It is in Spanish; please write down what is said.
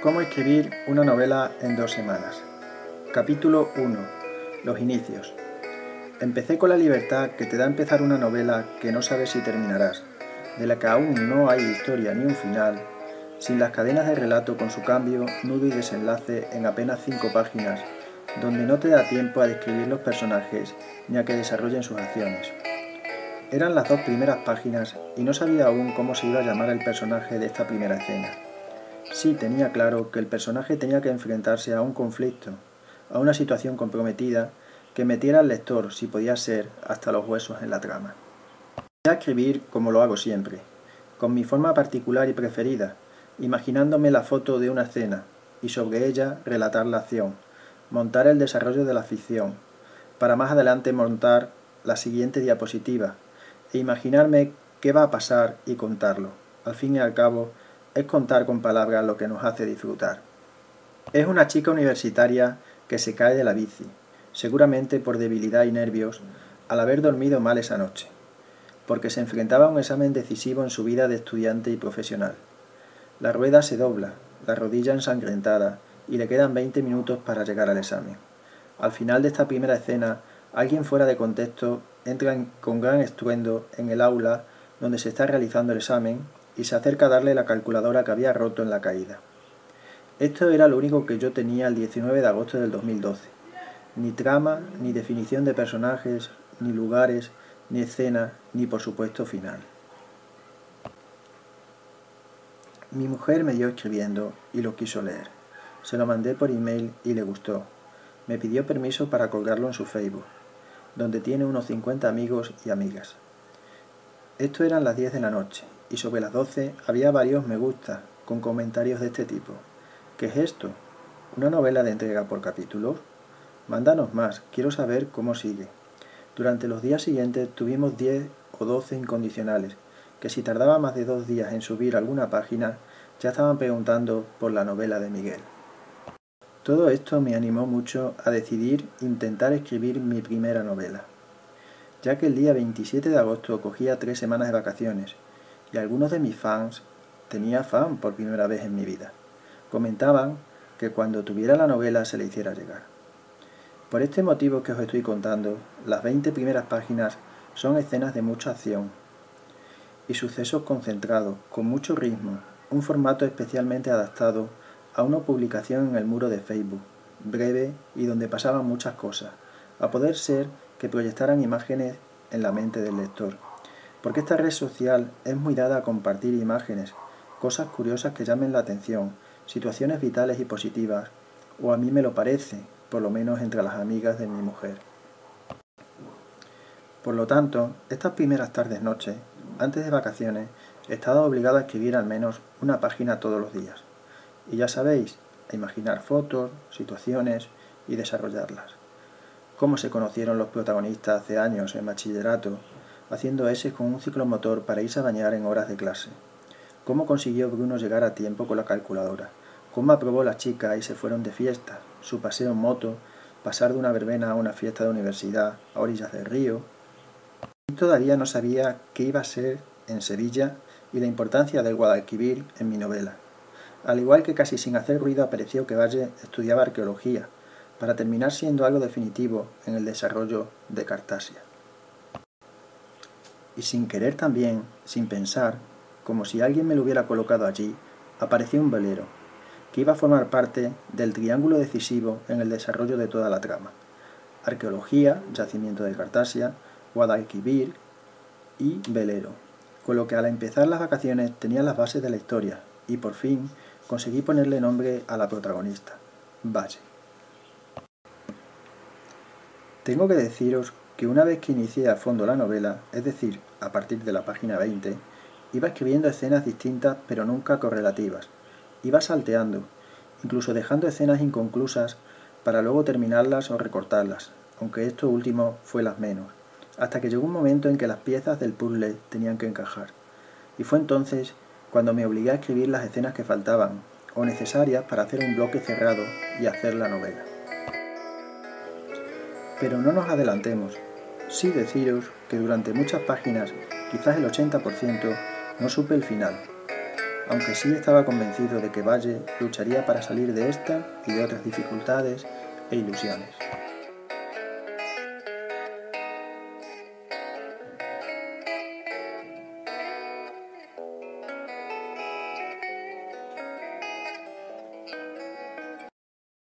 Cómo escribir una novela en dos semanas. Capítulo 1. Los inicios. Empecé con la libertad que te da empezar una novela que no sabes si terminarás, de la que aún no hay historia ni un final, sin las cadenas de relato con su cambio, nudo y desenlace en apenas cinco páginas, donde no te da tiempo a describir los personajes ni a que desarrollen sus acciones. Eran las dos primeras páginas y no sabía aún cómo se iba a llamar el personaje de esta primera escena. Sí tenía claro que el personaje tenía que enfrentarse a un conflicto, a una situación comprometida que metiera al lector, si podía ser, hasta los huesos en la trama. Voy a escribir como lo hago siempre, con mi forma particular y preferida, imaginándome la foto de una escena y sobre ella relatar la acción, montar el desarrollo de la ficción, para más adelante montar la siguiente diapositiva e imaginarme qué va a pasar y contarlo. Al fin y al cabo, es contar con palabras lo que nos hace disfrutar. Es una chica universitaria que se cae de la bici, seguramente por debilidad y nervios, al haber dormido mal esa noche, porque se enfrentaba a un examen decisivo en su vida de estudiante y profesional. La rueda se dobla, la rodilla ensangrentada, y le quedan 20 minutos para llegar al examen. Al final de esta primera escena, alguien fuera de contexto entra con gran estruendo en el aula donde se está realizando el examen y se acerca a darle la calculadora que había roto en la caída. Esto era lo único que yo tenía el 19 de agosto del 2012. Ni trama, ni definición de personajes, ni lugares, ni escena, ni por supuesto final. Mi mujer me dio escribiendo y lo quiso leer. Se lo mandé por email y le gustó. Me pidió permiso para colgarlo en su Facebook, donde tiene unos 50 amigos y amigas. Esto eran las 10 de la noche y sobre las 12 había varios me gusta con comentarios de este tipo. ¿Qué es esto? ¿Una novela de entrega por capítulos? Mándanos más, quiero saber cómo sigue. Durante los días siguientes tuvimos 10 o 12 incondicionales, que si tardaba más de dos días en subir alguna página, ya estaban preguntando por la novela de Miguel. Todo esto me animó mucho a decidir intentar escribir mi primera novela, ya que el día 27 de agosto cogía tres semanas de vacaciones y algunos de mis fans, tenía fan por primera vez en mi vida, comentaban que cuando tuviera la novela se le hiciera llegar. Por este motivo que os estoy contando, las 20 primeras páginas son escenas de mucha acción y sucesos concentrados, con mucho ritmo, un formato especialmente adaptado a una publicación en el muro de Facebook, breve y donde pasaban muchas cosas, a poder ser que proyectaran imágenes en la mente del lector porque esta red social es muy dada a compartir imágenes, cosas curiosas que llamen la atención, situaciones vitales y positivas, o a mí me lo parece, por lo menos entre las amigas de mi mujer. Por lo tanto, estas primeras tardes noches, antes de vacaciones, he estado obligado a escribir al menos una página todos los días. Y ya sabéis, a imaginar fotos, situaciones y desarrollarlas. Cómo se conocieron los protagonistas hace años en bachillerato haciendo ese con un ciclomotor para irse a bañar en horas de clase. Cómo consiguió Bruno llegar a tiempo con la calculadora. Cómo aprobó la chica y se fueron de fiesta. Su paseo en moto. Pasar de una verbena a una fiesta de universidad a orillas del río. Y todavía no sabía qué iba a ser en Sevilla y la importancia del Guadalquivir en mi novela. Al igual que casi sin hacer ruido apareció que Valle estudiaba arqueología, para terminar siendo algo definitivo en el desarrollo de Cartasia y sin querer también, sin pensar, como si alguien me lo hubiera colocado allí, apareció un velero, que iba a formar parte del triángulo decisivo en el desarrollo de toda la trama. Arqueología, yacimiento de Cartasia, Guadalquivir y velero, con lo que al empezar las vacaciones tenía las bases de la historia y por fin conseguí ponerle nombre a la protagonista, Valle. Tengo que deciros que una vez que inicié a fondo la novela, es decir, a partir de la página 20, iba escribiendo escenas distintas pero nunca correlativas. Iba salteando, incluso dejando escenas inconclusas para luego terminarlas o recortarlas, aunque esto último fue las menos, hasta que llegó un momento en que las piezas del puzzle tenían que encajar. Y fue entonces cuando me obligué a escribir las escenas que faltaban, o necesarias para hacer un bloque cerrado y hacer la novela. Pero no nos adelantemos, Sí deciros que durante muchas páginas, quizás el 80%, no supe el final. aunque sí estaba convencido de que Valle lucharía para salir de esta y de otras dificultades e ilusiones.